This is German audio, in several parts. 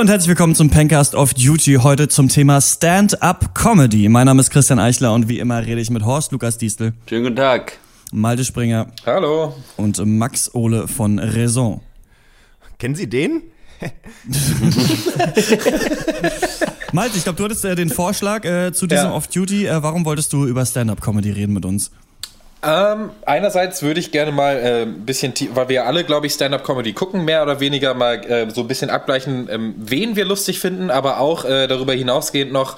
Hallo und herzlich willkommen zum Pencast of Duty. Heute zum Thema Stand-up Comedy. Mein Name ist Christian Eichler und wie immer rede ich mit Horst Lukas Diestel. Schönen guten Tag. Malte Springer. Hallo. Und Max Ole von Raison. Kennen Sie den? Malte, ich glaube, du hattest äh, den Vorschlag äh, zu diesem ja. Off-Duty. Äh, warum wolltest du über Stand-up-Comedy reden mit uns? Ähm, einerseits würde ich gerne mal äh, ein bisschen, weil wir alle, glaube ich, Stand-up-Comedy gucken, mehr oder weniger mal äh, so ein bisschen abgleichen, ähm, wen wir lustig finden, aber auch äh, darüber hinausgehend noch,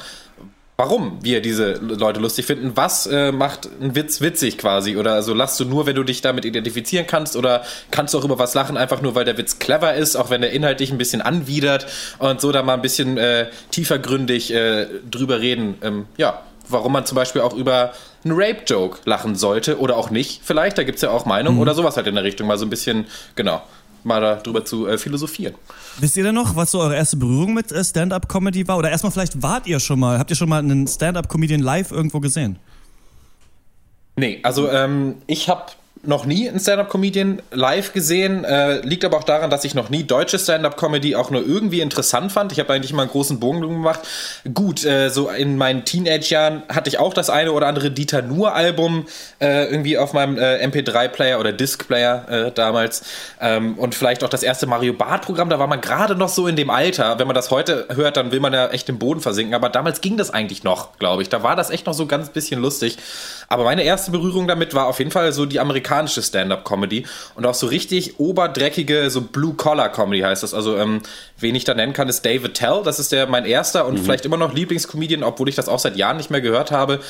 warum wir diese Leute lustig finden. Was äh, macht ein Witz witzig quasi? Oder also lachst du nur, wenn du dich damit identifizieren kannst? Oder kannst du auch über was lachen, einfach nur, weil der Witz clever ist, auch wenn er inhaltlich ein bisschen anwidert und so da mal ein bisschen äh, tiefergründig äh, drüber reden? Ähm, ja, warum man zum Beispiel auch über einen Rape-Joke lachen sollte oder auch nicht. Vielleicht, da gibt es ja auch Meinungen mhm. oder sowas halt in der Richtung. Mal so ein bisschen, genau, mal darüber zu äh, philosophieren. Wisst ihr denn noch, was so eure erste Berührung mit äh, Stand-Up-Comedy war? Oder erstmal vielleicht wart ihr schon mal, habt ihr schon mal einen Stand-Up-Comedian live irgendwo gesehen? Nee, also ähm, ich habe noch nie einen Stand-Up-Comedian live gesehen. Äh, liegt aber auch daran, dass ich noch nie deutsche Stand-Up-Comedy auch nur irgendwie interessant fand. Ich habe eigentlich immer einen großen Bogen gemacht. Gut, äh, so in meinen Teenage-Jahren hatte ich auch das eine oder andere Dieter Nuhr-Album äh, irgendwie auf meinem äh, MP3-Player oder Disc-Player äh, damals. Ähm, und vielleicht auch das erste Mario Bart-Programm. Da war man gerade noch so in dem Alter. Wenn man das heute hört, dann will man ja echt im Boden versinken. Aber damals ging das eigentlich noch, glaube ich. Da war das echt noch so ganz bisschen lustig. Aber meine erste Berührung damit war auf jeden Fall so die amerikanische Stand-up-Comedy und auch so richtig oberdreckige, so Blue-Collar-Comedy heißt das. Also, ähm, wen ich da nennen kann, ist David Tell. Das ist der mein erster und mhm. vielleicht immer noch Lieblingscomedian, obwohl ich das auch seit Jahren nicht mehr gehört habe.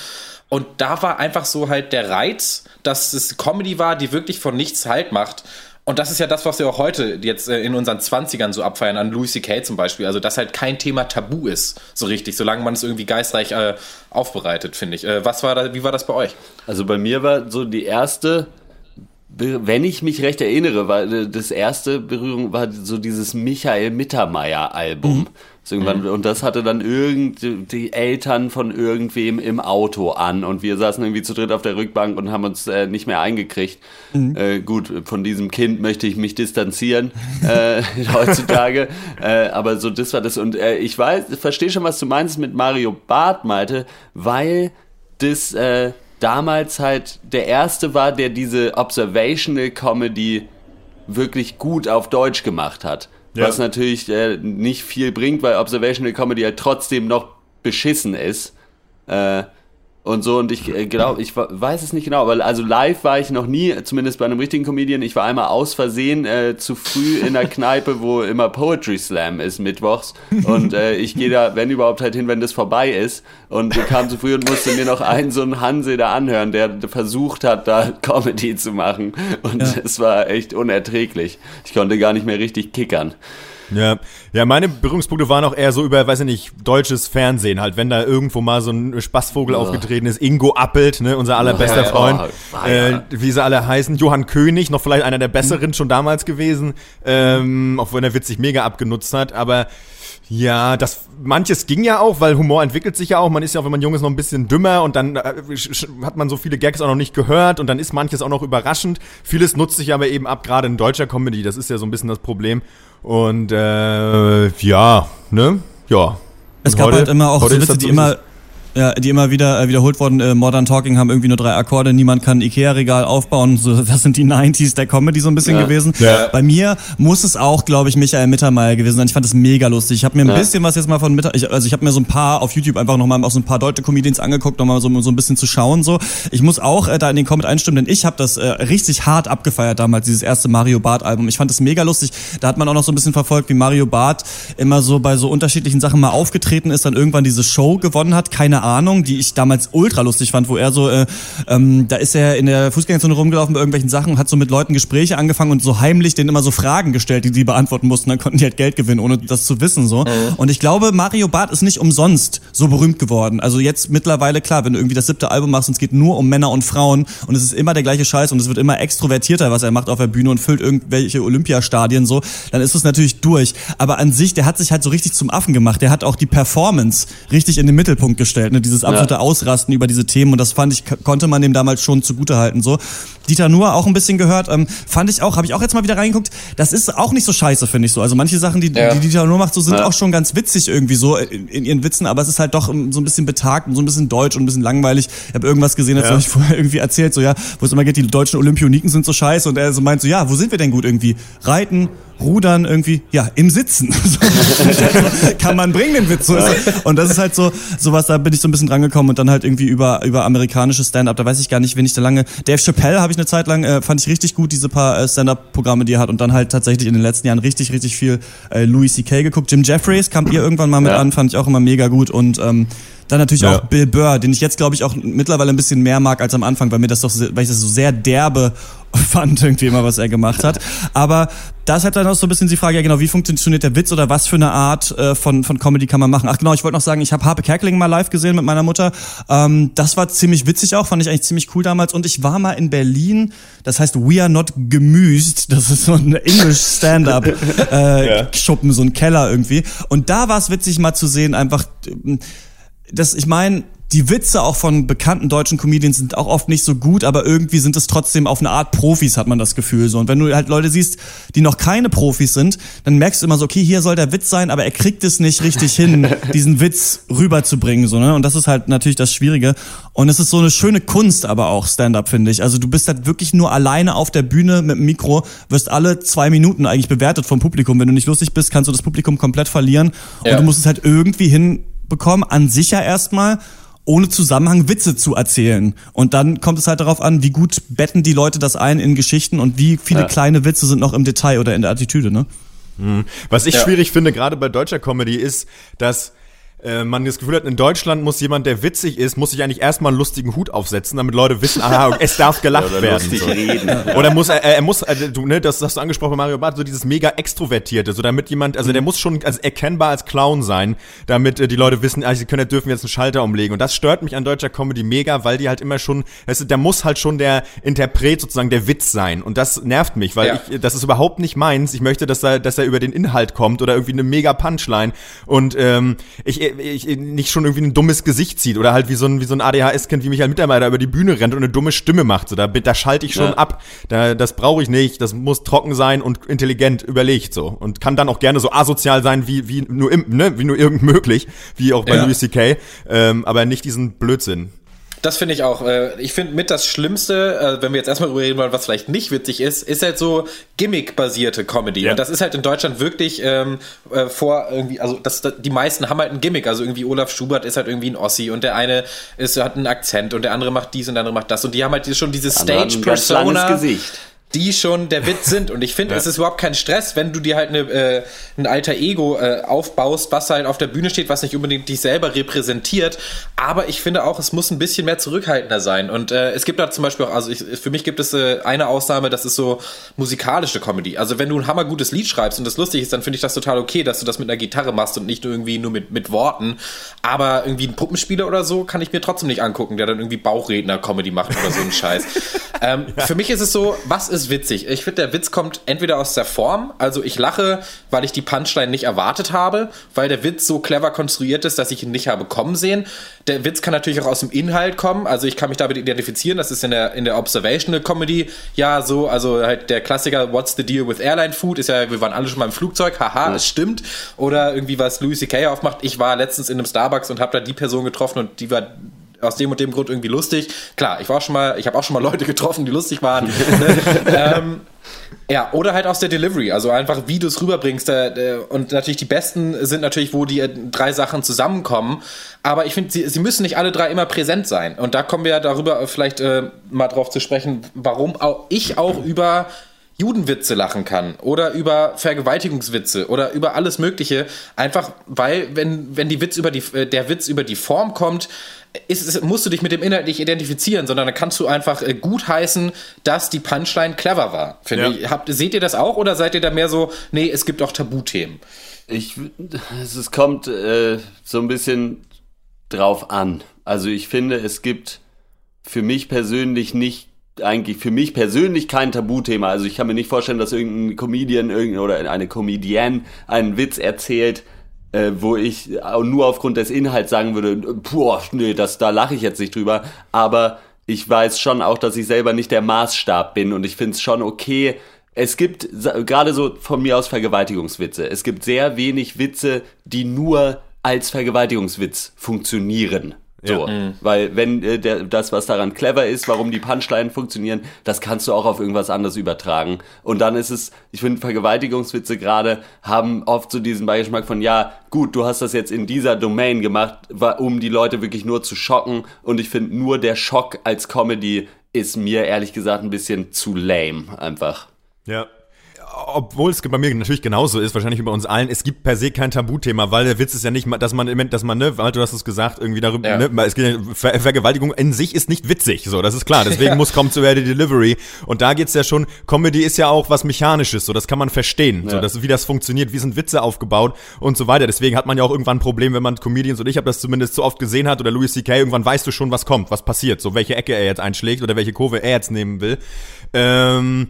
Und da war einfach so halt der Reiz, dass es Comedy war, die wirklich von nichts halt macht. Und das ist ja das, was wir auch heute jetzt äh, in unseren 20ern so abfeiern, an Louis C.K. zum Beispiel. Also, dass halt kein Thema tabu ist, so richtig, solange man es irgendwie geistreich äh, aufbereitet, finde ich. Äh, was war da, wie war das bei euch? Also, bei mir war so die erste wenn ich mich recht erinnere, war äh, das erste Berührung war so dieses Michael Mittermeier Album. Mhm. Irgendwann, mhm. Und das hatte dann irgend die Eltern von irgendwem im Auto an und wir saßen irgendwie zu dritt auf der Rückbank und haben uns äh, nicht mehr eingekriegt. Mhm. Äh, gut, von diesem Kind möchte ich mich distanzieren äh, heutzutage, äh, aber so das war das und äh, ich weiß, verstehe schon, was du meinst mit Mario Barth, Malte, weil das damals halt der erste war, der diese Observational Comedy wirklich gut auf Deutsch gemacht hat. Ja. Was natürlich äh, nicht viel bringt, weil Observational Comedy halt trotzdem noch beschissen ist. Äh, und so und ich äh, glaube, ich weiß es nicht genau, weil also live war ich noch nie, zumindest bei einem richtigen Comedian. Ich war einmal aus Versehen äh, zu früh in der Kneipe, wo immer Poetry Slam ist mittwochs und äh, ich gehe da, wenn überhaupt halt hin, wenn das vorbei ist und ich kam zu früh und musste mir noch einen so einen Hanse da anhören, der versucht hat, da Comedy zu machen und es ja. war echt unerträglich. Ich konnte gar nicht mehr richtig kickern. Ja, ja, meine Berührungspunkte waren auch eher so über, weiß ich nicht, deutsches Fernsehen halt, wenn da irgendwo mal so ein Spaßvogel oh. aufgetreten ist, Ingo Appelt, ne, unser allerbester oh, Freund, oh, äh, wie sie alle heißen, Johann König, noch vielleicht einer der besseren schon damals gewesen, ähm, obwohl er witzig mega abgenutzt hat, aber ja, das manches ging ja auch, weil Humor entwickelt sich ja auch. Man ist ja auch, wenn man jung ist, noch ein bisschen dümmer und dann äh, hat man so viele Gags auch noch nicht gehört und dann ist manches auch noch überraschend. Vieles nutzt sich aber eben ab, gerade in deutscher Comedy. Das ist ja so ein bisschen das Problem. Und äh, ja, ne? Ja. Es gab heute, halt immer auch so Witze, die immer ja, die immer wieder äh, wiederholt wurden. Äh, Modern Talking haben irgendwie nur drei Akkorde, niemand kann Ikea-Regal aufbauen. So, das sind die 90s der Comedy so ein bisschen ja. gewesen. Ja. Bei mir muss es auch, glaube ich, Michael Mittermeier gewesen sein. Ich fand das mega lustig. Ich habe mir ein ja. bisschen was jetzt mal von Mitter, ich, also ich habe mir so ein paar auf YouTube einfach nochmal auch so ein paar deutsche Comedians angeguckt, nochmal so, so ein bisschen zu schauen. So, ich muss auch äh, da in den Comment einstimmen, denn ich habe das äh, richtig hart abgefeiert damals, dieses erste Mario Bart Album. Ich fand das mega lustig. Da hat man auch noch so ein bisschen verfolgt, wie Mario Bart immer so bei so unterschiedlichen Sachen mal aufgetreten ist, dann irgendwann diese Show gewonnen hat. Keine Ahnung, die ich damals ultra lustig fand, wo er so, äh, ähm, da ist er in der Fußgängerzone rumgelaufen bei irgendwelchen Sachen und hat so mit Leuten Gespräche angefangen und so heimlich denen immer so Fragen gestellt, die die beantworten mussten. Dann konnten die halt Geld gewinnen, ohne das zu wissen so. Mhm. Und ich glaube, Mario Barth ist nicht umsonst so berühmt geworden. Also jetzt mittlerweile klar, wenn du irgendwie das siebte Album machst und es geht nur um Männer und Frauen und es ist immer der gleiche Scheiß und es wird immer extrovertierter, was er macht auf der Bühne und füllt irgendwelche Olympiastadien so, dann ist es natürlich durch. Aber an sich, der hat sich halt so richtig zum Affen gemacht. Der hat auch die Performance richtig in den Mittelpunkt gestellt. Ne, dieses absolute ja. Ausrasten über diese Themen und das fand ich, konnte man dem damals schon zugutehalten, so. Dieter Nuhr auch ein bisschen gehört, ähm, fand ich auch, habe ich auch jetzt mal wieder reingeguckt, das ist auch nicht so scheiße, finde ich so. Also manche Sachen, die, ja. die Dieter Nuhr macht, so sind ja. auch schon ganz witzig irgendwie so in, in, ihren Witzen, aber es ist halt doch so ein bisschen betagt und so ein bisschen deutsch und ein bisschen langweilig. Ich habe irgendwas gesehen, das ja. habe ich vorher irgendwie erzählt, so ja, wo es immer geht, die deutschen Olympioniken sind so scheiße und er so meint so, ja, wo sind wir denn gut irgendwie? Reiten, Rudern irgendwie, ja, im Sitzen. kann man bringen, den Witz. Und das ist halt so, sowas, da bin ich so ein bisschen drangekommen und dann halt irgendwie über, über amerikanische Stand-up, da weiß ich gar nicht, wen ich da lange, Dave Chappelle habe ich eine Zeit lang, äh, fand ich richtig gut, diese paar äh, Stand-up-Programme, die er hat und dann halt tatsächlich in den letzten Jahren richtig, richtig viel äh, Louis C.K. geguckt. Jim Jeffries kam ihr irgendwann mal mit ja. an, fand ich auch immer mega gut und ähm, dann natürlich ja. auch Bill Burr, den ich jetzt, glaube ich, auch mittlerweile ein bisschen mehr mag als am Anfang, weil mir das doch, weil ich das so sehr derbe fand, irgendwie immer, was er gemacht hat. Aber da ist halt dann auch so ein bisschen die Frage, ja genau, wie funktioniert der Witz oder was für eine Art äh, von, von Comedy kann man machen? Ach genau, ich wollte noch sagen, ich habe Harpe Kerkeling mal live gesehen mit meiner Mutter. Ähm, das war ziemlich witzig auch, fand ich eigentlich ziemlich cool damals. Und ich war mal in Berlin, das heißt We Are Not Gemüsed, das ist so ein English Stand-Up äh, ja. Schuppen, so ein Keller irgendwie. Und da war es witzig mal zu sehen, einfach das, ich meine, die Witze auch von bekannten deutschen Comedians sind auch oft nicht so gut, aber irgendwie sind es trotzdem auf eine Art Profis, hat man das Gefühl so. Und wenn du halt Leute siehst, die noch keine Profis sind, dann merkst du immer so, okay, hier soll der Witz sein, aber er kriegt es nicht richtig hin, diesen Witz rüberzubringen, so, ne? Und das ist halt natürlich das Schwierige. Und es ist so eine schöne Kunst aber auch, Stand-up, finde ich. Also du bist halt wirklich nur alleine auf der Bühne mit dem Mikro, wirst alle zwei Minuten eigentlich bewertet vom Publikum. Wenn du nicht lustig bist, kannst du das Publikum komplett verlieren. Ja. Und du musst es halt irgendwie hin bekommen, an sich ja erstmal, ohne Zusammenhang Witze zu erzählen. Und dann kommt es halt darauf an, wie gut betten die Leute das ein in Geschichten und wie viele ja. kleine Witze sind noch im Detail oder in der Attitüde, ne? Mhm. Was ich ja. schwierig finde, gerade bei deutscher Comedy, ist, dass äh, man das Gefühl hat, in Deutschland muss jemand, der witzig ist, muss sich eigentlich erstmal einen lustigen Hut aufsetzen, damit Leute wissen, aha, es darf gelacht oder werden. So. Reden. Oder muss er, er muss, also, du, ne, das hast du angesprochen bei Mario Barth, so dieses mega extrovertierte, so damit jemand, also der muss schon als erkennbar als Clown sein, damit äh, die Leute wissen, ah, sie können, dürfen jetzt einen Schalter umlegen. Und das stört mich an deutscher Comedy mega, weil die halt immer schon, weißt du, der muss halt schon der Interpret sozusagen der Witz sein. Und das nervt mich, weil ja. ich, das ist überhaupt nicht meins. Ich möchte, dass er, dass er über den Inhalt kommt oder irgendwie eine mega Punchline. Und ähm, ich, nicht schon irgendwie ein dummes Gesicht zieht oder halt wie so ein, wie so ein ADHS-Kind wie Michael Mittermeier über die Bühne rennt und eine dumme Stimme macht. So, da, da schalte ich schon ja. ab. Da, das brauche ich nicht. Das muss trocken sein und intelligent überlegt so. Und kann dann auch gerne so asozial sein, wie, wie nur im, ne, wie nur irgend möglich, wie auch bei ja. Louis C.K., ähm, aber nicht diesen Blödsinn. Das finde ich auch. Äh, ich finde mit das Schlimmste, äh, wenn wir jetzt erstmal darüber reden wollen, was vielleicht nicht witzig ist, ist halt so Gimmick-basierte Comedy. Ja. Und das ist halt in Deutschland wirklich ähm, äh, vor irgendwie, also das, das, die meisten haben halt ein Gimmick. Also irgendwie Olaf Schubert ist halt irgendwie ein Ossi und der eine ist, hat einen Akzent und der andere macht dies und der andere macht das. Und die haben halt schon dieses Stage-Persona. Die schon der Witz sind. Und ich finde, ja. es ist überhaupt kein Stress, wenn du dir halt eine, äh, ein alter Ego äh, aufbaust, was halt auf der Bühne steht, was nicht unbedingt dich selber repräsentiert. Aber ich finde auch, es muss ein bisschen mehr zurückhaltender sein. Und äh, es gibt da zum Beispiel auch, also ich, für mich gibt es äh, eine Ausnahme, das ist so musikalische Comedy. Also wenn du ein hammergutes Lied schreibst und das lustig ist, dann finde ich das total okay, dass du das mit einer Gitarre machst und nicht irgendwie nur mit, mit Worten. Aber irgendwie ein Puppenspieler oder so kann ich mir trotzdem nicht angucken, der dann irgendwie Bauchredner-Comedy macht oder so einen Scheiß. ähm, ja. Für mich ist es so, was ist ist witzig. Ich finde, der Witz kommt entweder aus der Form, also ich lache, weil ich die Punchline nicht erwartet habe, weil der Witz so clever konstruiert ist, dass ich ihn nicht habe kommen sehen. Der Witz kann natürlich auch aus dem Inhalt kommen, also ich kann mich damit identifizieren, das ist in der, in der Observational Comedy ja so, also halt der Klassiker What's the deal with Airline Food ist ja, wir waren alle schon mal im Flugzeug, haha, ja. es stimmt. Oder irgendwie was Louis C.K. aufmacht, ich war letztens in einem Starbucks und habe da die Person getroffen und die war aus dem und dem Grund irgendwie lustig. Klar, ich war schon mal, ich habe auch schon mal Leute getroffen, die lustig waren. Ähm, ja, oder halt aus der Delivery, also einfach wie du es rüberbringst. Äh, und natürlich die besten sind natürlich, wo die äh, drei Sachen zusammenkommen. Aber ich finde, sie, sie müssen nicht alle drei immer präsent sein. Und da kommen wir ja darüber vielleicht äh, mal drauf zu sprechen, warum auch ich auch über Judenwitze lachen kann oder über Vergewaltigungswitze oder über alles Mögliche. Einfach weil, wenn, wenn die Witz über die, äh, der Witz über die Form kommt, ist, ist, musst du dich mit dem Inhalt nicht identifizieren, sondern dann kannst du einfach äh, gut heißen, dass die Punchline clever war. Finde ja. ich. Habt, seht ihr das auch oder seid ihr da mehr so, nee, es gibt auch Tabuthemen? Ich, es kommt äh, so ein bisschen drauf an. Also ich finde, es gibt für mich persönlich nicht eigentlich für mich persönlich kein Tabuthema. Also ich kann mir nicht vorstellen, dass irgendein Comedian irgendein, oder eine Comedienne einen Witz erzählt, äh, wo ich nur aufgrund des Inhalts sagen würde, boah, nee, das, da lache ich jetzt nicht drüber. Aber ich weiß schon auch, dass ich selber nicht der Maßstab bin und ich finde es schon okay. Es gibt gerade so von mir aus Vergewaltigungswitze. Es gibt sehr wenig Witze, die nur als Vergewaltigungswitz funktionieren. So, ja. Mhm. weil wenn äh, der, das, was daran clever ist, warum die Punchline funktionieren, das kannst du auch auf irgendwas anderes übertragen. Und dann ist es, ich finde, Vergewaltigungswitze gerade haben oft so diesen Beigeschmack von, ja, gut, du hast das jetzt in dieser Domain gemacht, um die Leute wirklich nur zu schocken. Und ich finde, nur der Schock als Comedy ist mir ehrlich gesagt ein bisschen zu lame, einfach. Ja, obwohl es bei mir natürlich genauso ist, wahrscheinlich über uns allen, es gibt per se kein Tabuthema, weil der Witz ist ja nicht, dass man, dass man, ne, weil du hast es gesagt, irgendwie darüber, ja. ne, es geht, Ver Vergewaltigung in sich ist nicht witzig, so, das ist klar, deswegen ja. muss kommen zu die Delivery und da geht's ja schon, Comedy ist ja auch was Mechanisches, so, das kann man verstehen, ja. so, das, wie das funktioniert, wie sind Witze aufgebaut und so weiter, deswegen hat man ja auch irgendwann ein Problem, wenn man Comedians, und ich habe das zumindest so oft gesehen hat, oder Louis C.K., irgendwann weißt du schon, was kommt, was passiert, so, welche Ecke er jetzt einschlägt oder welche Kurve er jetzt nehmen will, ähm,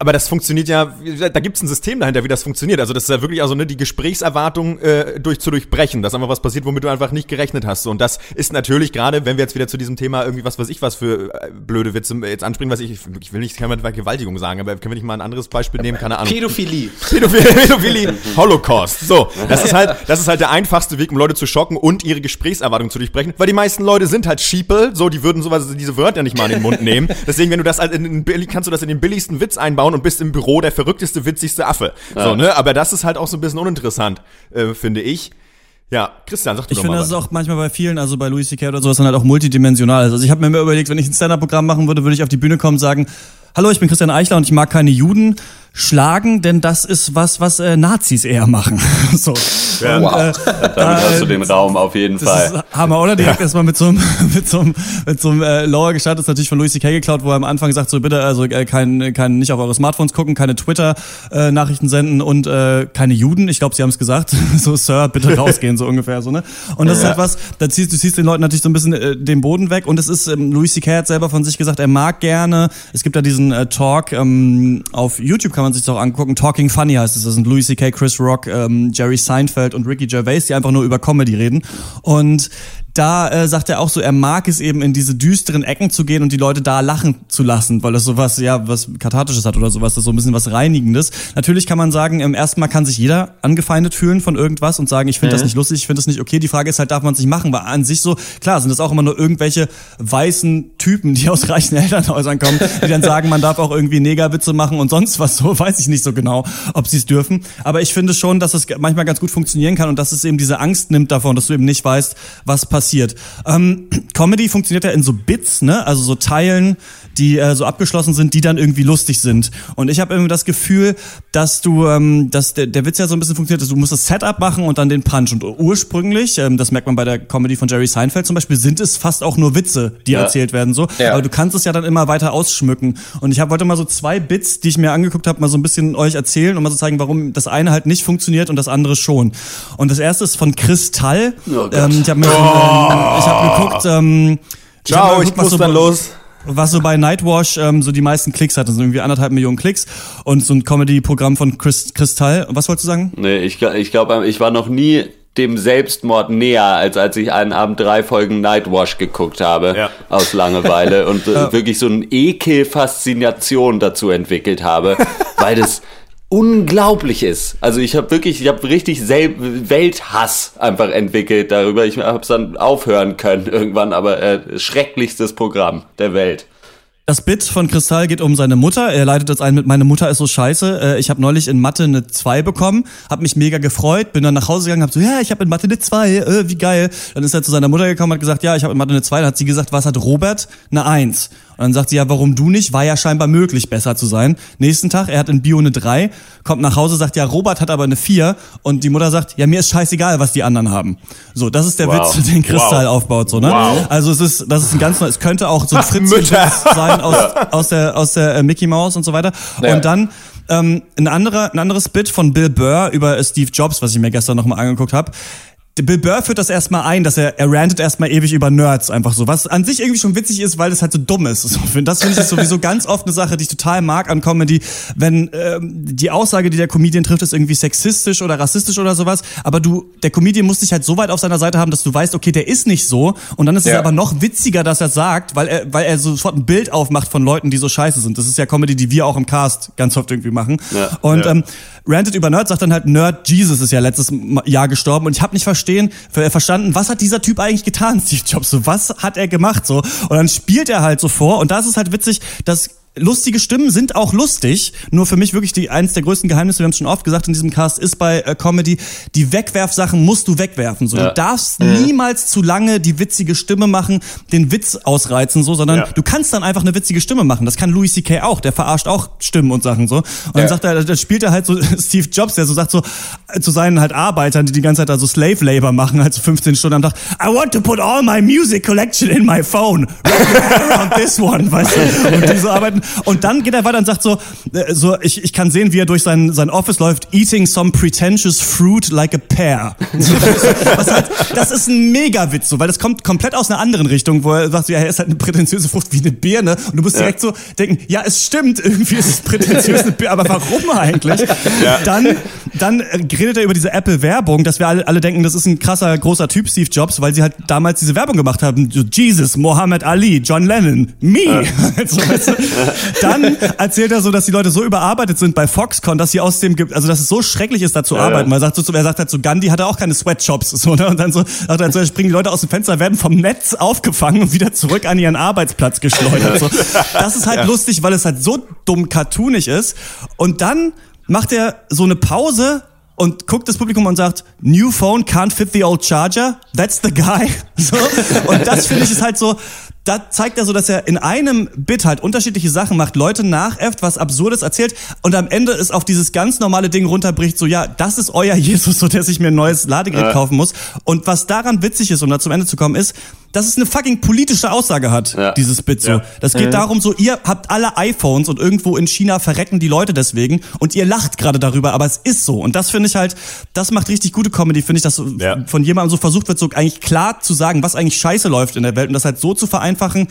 aber das funktioniert ja, da gibt es ein System dahinter, wie das funktioniert. Also das ist ja wirklich also ne, die Gesprächserwartung äh, durch zu durchbrechen, dass einfach was passiert, womit du einfach nicht gerechnet hast. Und das ist natürlich gerade, wenn wir jetzt wieder zu diesem Thema irgendwie was weiß ich was für äh, blöde Witze jetzt anspringen, was ich ich will nicht keine Vergewaltigung sagen, aber können wir nicht mal ein anderes Beispiel nehmen, keine Ahnung. Pädophilie. Pädophilie, Pädophilie Holocaust. So, das ist halt das ist halt der einfachste Weg, um Leute zu schocken und ihre Gesprächserwartung zu durchbrechen, weil die meisten Leute sind halt Sheeple, so die würden sowas diese Wörter nicht mal in den Mund nehmen. Deswegen, wenn du das in, in, kannst du das in den billigsten Witz einbauen und bist im Büro der verrückteste, witzigste Affe. Ja. So, ne? Aber das ist halt auch so ein bisschen uninteressant, äh, finde ich. Ja, Christian, sag du Ich finde, das ist auch manchmal bei vielen, also bei Louis C.K. oder sowas, dann halt auch multidimensional. Also ich habe mir immer überlegt, wenn ich ein Stand-Up-Programm machen würde, würde ich auf die Bühne kommen und sagen, hallo, ich bin Christian Eichler und ich mag keine Juden schlagen, denn das ist was, was äh, Nazis eher machen. so. Ja, wow. äh, Damit da, hast du den Raum auf jeden das Fall. Ist Hammer, oder? Direkt ja. erstmal mit so einem, mit so einem, mit so einem äh, Lower gestartet, ist natürlich von Louis C.K. geklaut, wo er am Anfang sagt, so bitte, also äh, kein, kein, nicht auf eure Smartphones gucken, keine Twitter-Nachrichten äh, senden und äh, keine Juden. Ich glaube, sie haben es gesagt. so, Sir, bitte rausgehen, so ungefähr, so, ne? Und das ja. ist halt was, da ziehst du ziehst den Leuten natürlich so ein bisschen äh, den Boden weg und es ist, ähm, Louis C.K. hat selber von sich gesagt, er mag gerne, es gibt da diesen äh, Talk, ähm, auf YouTube kann man sich das auch angucken, Talk Talking Funny heißt es. Das sind Louis C.K., Chris Rock, ähm, Jerry Seinfeld und Ricky Gervais, die einfach nur über Comedy reden. Und da äh, sagt er auch so, er mag es eben in diese düsteren Ecken zu gehen und die Leute da lachen zu lassen, weil das sowas, ja, was Kathartisches hat oder sowas, das ist so ein bisschen was Reinigendes. Natürlich kann man sagen, im ersten Mal kann sich jeder angefeindet fühlen von irgendwas und sagen, ich finde mhm. das nicht lustig, ich finde das nicht okay. Die Frage ist halt, darf man es nicht machen? Weil an sich so, klar, sind das auch immer nur irgendwelche weißen Typen, die aus reichen Elternhäusern kommen, die dann sagen, man darf auch irgendwie Negerwitze machen und sonst was so, weiß ich nicht so genau, ob sie es dürfen. Aber ich finde schon, dass es manchmal ganz gut funktionieren kann und dass es eben diese Angst nimmt davon, dass du eben nicht weißt, was passiert passiert. Ähm, Comedy funktioniert ja in so Bits, ne? Also so Teilen, die äh, so abgeschlossen sind, die dann irgendwie lustig sind. Und ich habe irgendwie das Gefühl, dass du, ähm, dass der, der Witz ja so ein bisschen funktioniert, dass du musst das Setup machen und dann den Punch. Und ursprünglich, ähm, das merkt man bei der Comedy von Jerry Seinfeld zum Beispiel, sind es fast auch nur Witze, die ja. erzählt werden so. Ja. Aber du kannst es ja dann immer weiter ausschmücken. Und ich habe heute mal so zwei Bits, die ich mir angeguckt habe, mal so ein bisschen euch erzählen und mal so zeigen, warum das eine halt nicht funktioniert und das andere schon. Und das erste ist von Kristall. Oh ähm, ich habe mir, oh. Ähm, ich hab geguckt. Ähm, Ciao, ich, ich muss so dann los was so bei Nightwash ähm, so die meisten Klicks hat, also irgendwie anderthalb Millionen Klicks und so ein Comedy-Programm von Chris, Kristall. Was wolltest du sagen? Nee, ich, ich glaube, ich war noch nie dem Selbstmord näher, als als ich einen Abend drei Folgen Nightwash geguckt habe ja. aus Langeweile und äh, wirklich so eine Ekel-Faszination dazu entwickelt habe, weil das unglaublich ist. Also ich habe wirklich, ich habe richtig Sel Welthass einfach entwickelt darüber. Ich habe es dann aufhören können irgendwann, aber äh, schrecklichstes Programm der Welt. Das Bit von Kristall geht um seine Mutter. Er leitet das ein mit meine Mutter ist so scheiße. Äh, ich habe neulich in Mathe eine 2 bekommen, habe mich mega gefreut, bin dann nach Hause gegangen, habe so, ja, ich habe in Mathe eine 2, äh, wie geil. Dann ist er zu seiner Mutter gekommen, hat gesagt, ja, ich habe in Mathe eine 2, dann hat sie gesagt, was hat Robert? Eine 1. Und dann sagt sie, ja, warum du nicht? War ja scheinbar möglich, besser zu sein. Nächsten Tag, er hat in Bio eine 3, kommt nach Hause, sagt, ja, Robert hat aber eine 4. Und die Mutter sagt, ja, mir ist scheißegal, was die anderen haben. So, das ist der wow. Witz, den Kristall wow. aufbaut, so, ne? Wow. Also es ist, das ist ein ganz neues, es könnte auch so ein Fritz sein aus, aus der, aus der äh, Mickey Mouse und so weiter. Ja. Und dann, ähm, ein, anderer, ein anderes Bit von Bill Burr über Steve Jobs, was ich mir gestern nochmal angeguckt habe Bill Burr führt das erstmal ein, dass er, er rantet erstmal ewig über Nerds einfach so, was an sich irgendwie schon witzig ist, weil es halt so dumm ist. So, das finde ich sowieso ganz oft eine Sache, die ich total mag an Comedy, wenn ähm, die Aussage, die der Comedian trifft, ist irgendwie sexistisch oder rassistisch oder sowas, aber du, der Comedian muss dich halt so weit auf seiner Seite haben, dass du weißt, okay, der ist nicht so und dann ist ja. es aber noch witziger, dass er sagt, weil er, weil er sofort ein Bild aufmacht von Leuten, die so scheiße sind. Das ist ja Comedy, die wir auch im Cast ganz oft irgendwie machen. Ja. Und ja. Ähm, rantet über Nerd, sagt dann halt, Nerd Jesus ist ja letztes Jahr gestorben und ich habe nicht verstehen, verstanden, was hat dieser Typ eigentlich getan, Steve Jobs? So, was hat er gemacht? So und dann spielt er halt so vor und da ist halt witzig, dass lustige Stimmen sind auch lustig. Nur für mich wirklich die eins der größten Geheimnisse, wir haben es schon oft gesagt in diesem Cast, ist bei äh, Comedy, die Wegwerfsachen musst du wegwerfen. So, ja. du darfst mhm. niemals zu lange die witzige Stimme machen, den Witz ausreizen, so, sondern ja. du kannst dann einfach eine witzige Stimme machen. Das kann Louis C.K. auch, der verarscht auch Stimmen und Sachen so. Und ja. dann sagt er, dann spielt er halt so Steve Jobs, der so sagt so äh, zu seinen halt Arbeitern, die die ganze Zeit da so Slave Labor machen, halt so 15 Stunden am Tag. I want to put all my music collection in my phone. around this one, weißt du? Und die so arbeiten und dann geht er weiter und sagt so, äh, so ich, ich kann sehen, wie er durch sein, sein Office läuft, eating some pretentious fruit like a pear. Was halt, das ist ein Mega-Witz, so, weil das kommt komplett aus einer anderen Richtung, wo er sagt, ja, er ist halt eine prätentiöse Frucht wie eine Birne. Und du musst ja. direkt so denken, ja, es stimmt, irgendwie ist es prätentiös eine Birne, aber warum eigentlich? Ja. Dann, dann redet er über diese Apple-Werbung, dass wir alle, alle denken, das ist ein krasser, großer Typ, Steve Jobs, weil sie halt damals diese Werbung gemacht haben. Jesus, Muhammad Ali, John Lennon, me. Ja. so, weißt du? Dann erzählt er so, dass die Leute so überarbeitet sind bei Foxconn, dass sie aus dem, also dass es so schrecklich ist, da zu ja, arbeiten. Er sagt so, er sagt halt so, Gandhi hatte auch keine Sweatshops, so, ne? Und dann so, sagt er so, springen die Leute aus dem Fenster, werden vom Netz aufgefangen und wieder zurück an ihren Arbeitsplatz geschleudert. So. Das ist halt ja. lustig, weil es halt so dumm cartoonig ist. Und dann macht er so eine Pause und guckt das Publikum und sagt, New phone can't fit the old charger. That's the guy. So. Und das finde ich ist halt so, da zeigt er so, dass er in einem Bit halt unterschiedliche Sachen macht, Leute nachäfft, was Absurdes erzählt und am Ende ist auf dieses ganz normale Ding runterbricht, so ja, das ist euer Jesus, so der sich mir ein neues Ladegerät kaufen muss. Und was daran witzig ist, um da zum Ende zu kommen, ist, dass es eine fucking politische Aussage hat, ja. dieses Bit so. Ja. Das geht mhm. darum so, ihr habt alle iPhones und irgendwo in China verrecken die Leute deswegen und ihr lacht gerade darüber, aber es ist so. Und das finde ich halt, das macht richtig gute Comedy, finde ich, dass ja. von jemandem so versucht wird, so eigentlich klar zu sagen, was eigentlich scheiße läuft in der Welt und das halt so zu vereinfachen,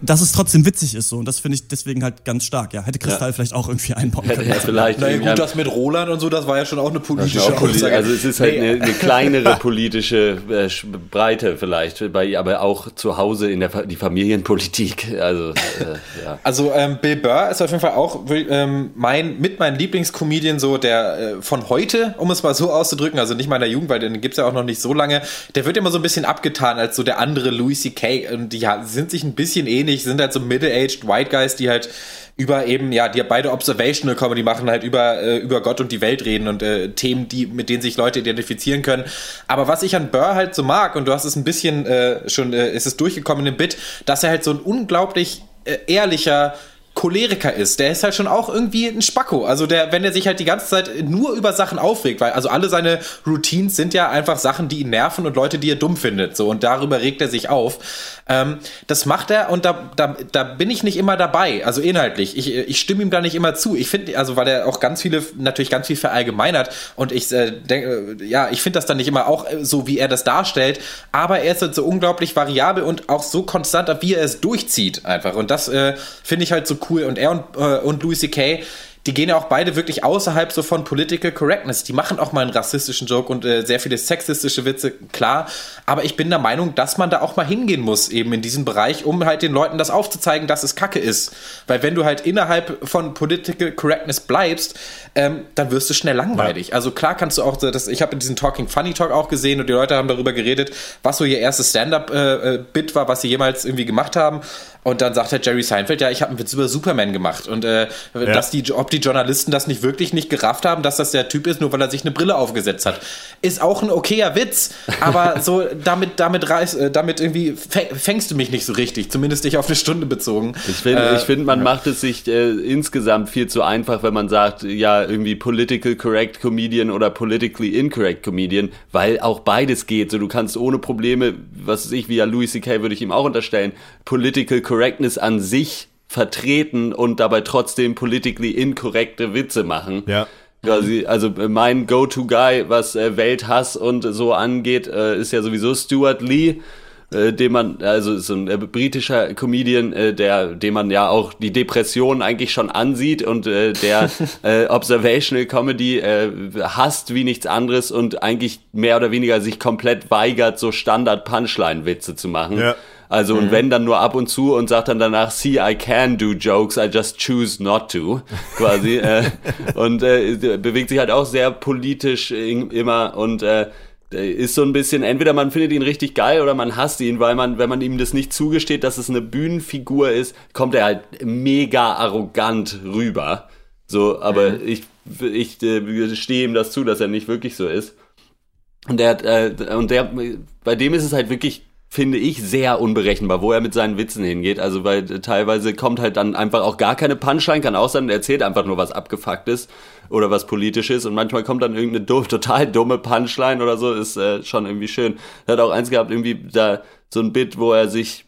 dass es trotzdem witzig ist so und das finde ich deswegen halt ganz stark. Ja, hätte Kristall ja. vielleicht auch irgendwie einbauen können. Ja, vielleicht. Naja, gut, das mit Roland und so, das war ja schon auch eine politische auch Aussage. Also es ist halt eine, eine kleinere politische äh, Breite vielleicht, bei, aber auch zu Hause in der die Familienpolitik. Also, äh, ja. also ähm, Bill Burr ist auf jeden Fall auch ähm, mein mit meinem Lieblingscomedian so der äh, von heute, um es mal so auszudrücken, also nicht meiner Jugend, weil den gibt's ja auch noch nicht so lange. Der wird immer so ein bisschen abgetan als so der andere Louis C.K. und die ja, sind sich ein bisschen ähnlich ähnlich, sind halt so middle-aged White Guys, die halt über eben, ja, die beide Observational Comedy machen, halt über, äh, über Gott und die Welt reden und äh, Themen, die, mit denen sich Leute identifizieren können. Aber was ich an Burr halt so mag, und du hast es ein bisschen äh, schon, äh, ist es durchgekommen im Bit, dass er halt so ein unglaublich äh, ehrlicher, Choleriker ist, der ist halt schon auch irgendwie ein Spacko. Also der, wenn er sich halt die ganze Zeit nur über Sachen aufregt, weil also alle seine Routines sind ja einfach Sachen, die ihn nerven und Leute, die er dumm findet. So und darüber regt er sich auf. Ähm, das macht er und da, da, da bin ich nicht immer dabei. Also inhaltlich, ich, ich stimme ihm da nicht immer zu. Ich finde, also weil er auch ganz viele, natürlich ganz viel verallgemeinert und ich äh, denke, ja, ich finde das dann nicht immer auch so, wie er das darstellt. Aber er ist halt so unglaublich variabel und auch so konstant, wie er es durchzieht einfach. Und das äh, finde ich halt so cool. Und er und, äh, und Louis C.K., die gehen ja auch beide wirklich außerhalb so von Political Correctness. Die machen auch mal einen rassistischen Joke und äh, sehr viele sexistische Witze, klar. Aber ich bin der Meinung, dass man da auch mal hingehen muss, eben in diesem Bereich, um halt den Leuten das aufzuzeigen, dass es Kacke ist. Weil wenn du halt innerhalb von Political Correctness bleibst, ähm, dann wirst du schnell langweilig. Ja. Also klar kannst du auch, das, ich habe in diesem Talking Funny Talk auch gesehen und die Leute haben darüber geredet, was so ihr erstes Stand-up-Bit äh, äh war, was sie jemals irgendwie gemacht haben. Und dann sagt der Jerry Seinfeld, ja, ich habe einen Witz über Superman gemacht. Und äh, ja. dass die, ob die Journalisten das nicht wirklich nicht gerafft haben, dass das der Typ ist, nur weil er sich eine Brille aufgesetzt hat, ist auch ein okayer Witz. Aber so damit, damit, reiß, äh, damit irgendwie fängst du mich nicht so richtig, zumindest nicht auf eine Stunde bezogen. Ich finde, äh, find, man ja. macht es sich äh, insgesamt viel zu einfach, wenn man sagt, ja, irgendwie political correct Comedian oder politically incorrect Comedian, weil auch beides geht. So, du kannst ohne Probleme, was weiß ich, wie ja Louis C.K. würde ich ihm auch unterstellen, political Correctness an sich vertreten und dabei trotzdem politically inkorrekte Witze machen. Ja. Quasi, also mein Go-To-Guy, was äh, Welthass und so angeht, äh, ist ja sowieso Stuart Lee äh, dem man, also so ein äh, britischer Comedian, äh, der, dem man ja auch die Depression eigentlich schon ansieht und äh, der äh, Observational Comedy äh, hasst wie nichts anderes und eigentlich mehr oder weniger sich komplett weigert, so Standard-Punchline-Witze zu machen. Ja. Also mhm. und wenn dann nur ab und zu und sagt dann danach, see, I can do jokes, I just choose not to, quasi. äh, und äh, bewegt sich halt auch sehr politisch immer und äh, ist so ein bisschen, entweder man findet ihn richtig geil oder man hasst ihn, weil man, wenn man ihm das nicht zugesteht, dass es eine Bühnenfigur ist, kommt er halt mega arrogant rüber. So, aber mhm. ich, ich äh, stehe ihm das zu, dass er nicht wirklich so ist. Und der hat, äh, und der, bei dem ist es halt wirklich finde ich, sehr unberechenbar, wo er mit seinen Witzen hingeht. Also, weil teilweise kommt halt dann einfach auch gar keine Punchline, kann auch sein, er erzählt einfach nur was Abgefucktes oder was Politisches und manchmal kommt dann irgendeine doof, total dumme Punchline oder so, ist äh, schon irgendwie schön. Er hat auch eins gehabt, irgendwie da so ein Bit, wo er sich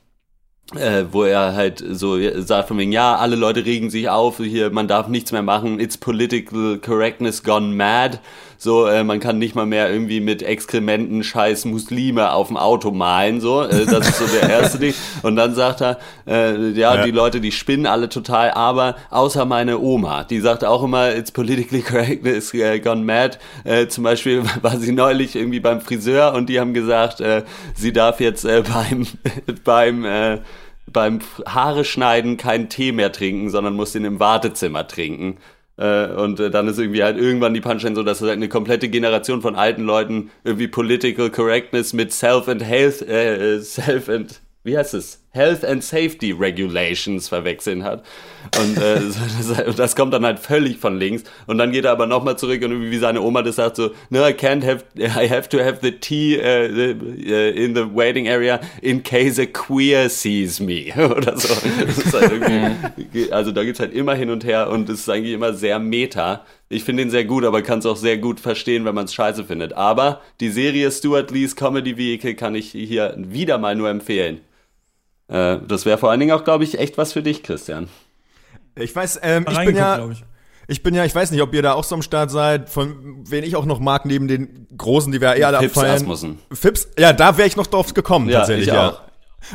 äh, wo er halt so sagt von wegen, ja, alle Leute regen sich auf, hier, man darf nichts mehr machen, it's political correctness gone mad. So, äh, man kann nicht mal mehr irgendwie mit Exkrementen scheiß Muslime auf dem Auto malen, so. Äh, das ist so der erste Ding. Und dann sagt er, äh, ja, ja, die Leute, die spinnen alle total, aber außer meine Oma, die sagt auch immer, it's politically correct, it's uh, gone mad. Äh, zum Beispiel war sie neulich irgendwie beim Friseur und die haben gesagt, äh, sie darf jetzt äh, beim, beim, äh, beim Haare schneiden keinen Tee mehr trinken, sondern muss den im Wartezimmer trinken. Äh, und äh, dann ist irgendwie halt irgendwann die Punchline so, dass halt eine komplette Generation von alten Leuten irgendwie Political Correctness mit Self and Health, äh, Self and wie heißt es? Health and Safety Regulations verwechseln hat. Und äh, das, das, kommt dann halt völlig von links. Und dann geht er aber nochmal zurück und irgendwie wie seine Oma das sagt so, no, I can't have, I have to have the tea uh, uh, in the waiting area in case a queer sees me. Oder so. Halt also da geht's halt immer hin und her und es ist eigentlich immer sehr meta. Ich finde ihn sehr gut, aber kann es auch sehr gut verstehen, wenn man es scheiße findet. Aber die Serie Stuart Lee's Comedy Vehicle kann ich hier wieder mal nur empfehlen. Äh, das wäre vor allen Dingen auch, glaube ich, echt was für dich, Christian. Ich weiß, ähm, ich bin ja. Ich. ich. bin ja, ich weiß nicht, ob ihr da auch so am Start seid, von wen ich auch noch mag, neben den Großen, die wir eh alle Fips abfeiern. Asmussen. Fips, ja, da wäre ich noch drauf gekommen, ja, tatsächlich, ja. Auch.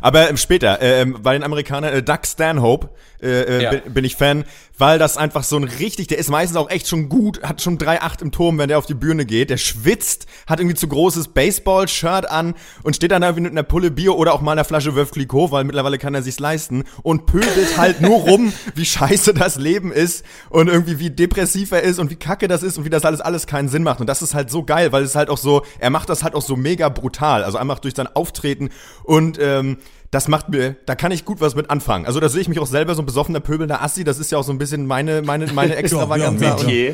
Aber ähm, später, äh, ähm, bei den Amerikanern, äh, Doug Stanhope, äh, äh, ja. bin, bin, ich Fan, weil das einfach so ein richtig, der ist meistens auch echt schon gut, hat schon 3-8 im Turm, wenn der auf die Bühne geht, der schwitzt, hat irgendwie zu großes Baseball-Shirt an und steht dann da mit einer Pulle Bier oder auch mal einer Flasche Wölf Clicquot, weil mittlerweile kann er sich's leisten und pöbelt halt nur rum, wie scheiße das Leben ist und irgendwie wie depressiv er ist und wie kacke das ist und wie das alles alles keinen Sinn macht. Und das ist halt so geil, weil es halt auch so, er macht das halt auch so mega brutal, also einfach durch sein Auftreten und ähm, das macht mir, da kann ich gut was mit anfangen. Also da sehe ich mich auch selber so ein besoffener, pöbelnder Assi, das ist ja auch so ein bisschen meine, meine, meine Extravaganza. ja,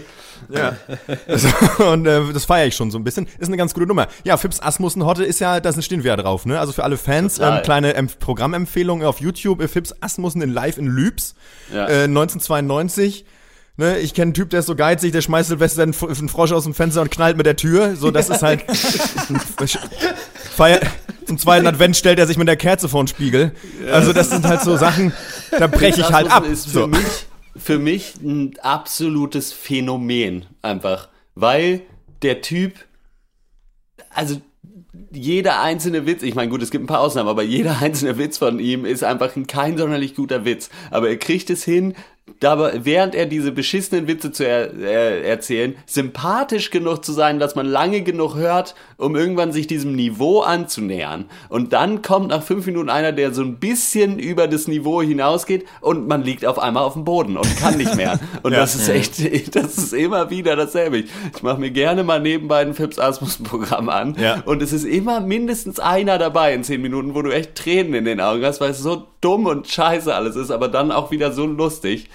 ja. ja. und äh, das feiere ich schon so ein bisschen. Ist eine ganz gute Nummer. Ja, Fips Asmussen Hotte ist ja, da stehen wir ja drauf, ne? Also für alle Fans, ähm, kleine ähm, Programmempfehlung auf YouTube, äh, Fips Asmussen in Live in Lübs, ja. äh, 1992. Ne, ich kenne einen Typ, der ist so geizig, der schmeißt Silvester einen, einen Frosch aus dem Fenster und knallt mit der Tür. So, das ist halt. Feier, zum zweiten Advent stellt er sich mit der Kerze vor den Spiegel. Also, das sind halt so Sachen, da breche ich halt ab. Ist für, so. mich, für mich ein absolutes Phänomen einfach. Weil der Typ, also jeder einzelne Witz, ich meine, gut, es gibt ein paar Ausnahmen, aber jeder einzelne Witz von ihm ist einfach kein sonderlich guter Witz. Aber er kriegt es hin, dabei, während er diese beschissenen Witze zu er, er, erzählen, sympathisch genug zu sein, dass man lange genug hört, um irgendwann sich diesem Niveau anzunähern. Und dann kommt nach fünf Minuten einer, der so ein bisschen über das Niveau hinausgeht und man liegt auf einmal auf dem Boden und kann nicht mehr. Und ja. das ist echt, das ist immer wieder dasselbe. Ich, ich mache mir gerne mal nebenbei ein Fips Asmus Programm an ja. und es ist immer mindestens einer dabei in zehn Minuten, wo du echt Tränen in den Augen hast, weil es so dumm und scheiße alles ist, aber dann auch wieder so lustig.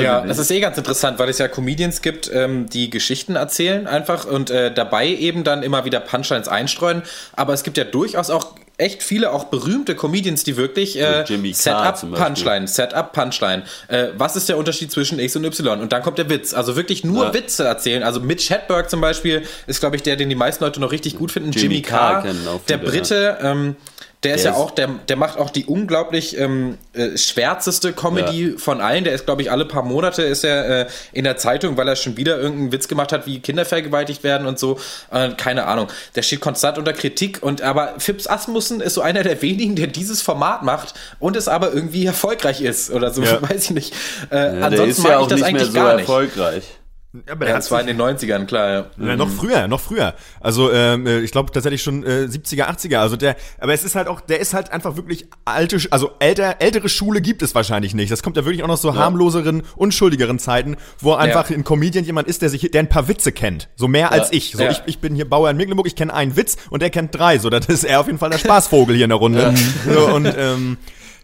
Ja, das ist eh ganz interessant, weil es ja Comedians gibt, ähm, die Geschichten erzählen einfach und äh, dabei eben dann immer wieder Punchlines einstreuen. Aber es gibt ja durchaus auch echt viele auch berühmte Comedians, die wirklich äh, Setup Punchline, Setup Punchline. Äh, was ist der Unterschied zwischen X und Y? Und dann kommt der Witz. Also wirklich nur ja. Witze erzählen. Also Mitch Hedberg zum Beispiel ist, glaube ich, der, den die meisten Leute noch richtig gut finden. Jimmy, Jimmy Carr, Carr der Brite. Ähm, Der ist ja auch, der, der macht auch die unglaublich ähm, äh, schwärzeste Comedy ja. von allen. Der ist, glaube ich, alle paar Monate ist er äh, in der Zeitung, weil er schon wieder irgendeinen Witz gemacht hat, wie Kinder vergewaltigt werden und so. Äh, keine Ahnung. Der steht konstant unter Kritik und aber Fips Asmussen ist so einer der wenigen, der dieses Format macht und es aber irgendwie erfolgreich ist oder so, ja. weiß ich nicht. Äh, ja, ansonsten mag ich das eigentlich so gar nicht. erfolgreich. Ja, aber ja, das war in den 90ern, klar, ja. ja noch früher, noch früher. Also, ähm, äh, ich glaube tatsächlich schon äh, 70er, 80er. Also der, aber es ist halt auch, der ist halt einfach wirklich alte, also älter, ältere Schule gibt es wahrscheinlich nicht. Das kommt ja wirklich auch noch so ja. harmloseren, unschuldigeren Zeiten, wo einfach ein Comedian jemand ist, der sich, der ein paar Witze kennt. So mehr als ich. So, ich, ich bin hier Bauer in Mecklenburg, ich kenne einen Witz und der kennt drei. So, das ist er auf jeden Fall der Spaßvogel hier in der Runde. so, und ähm,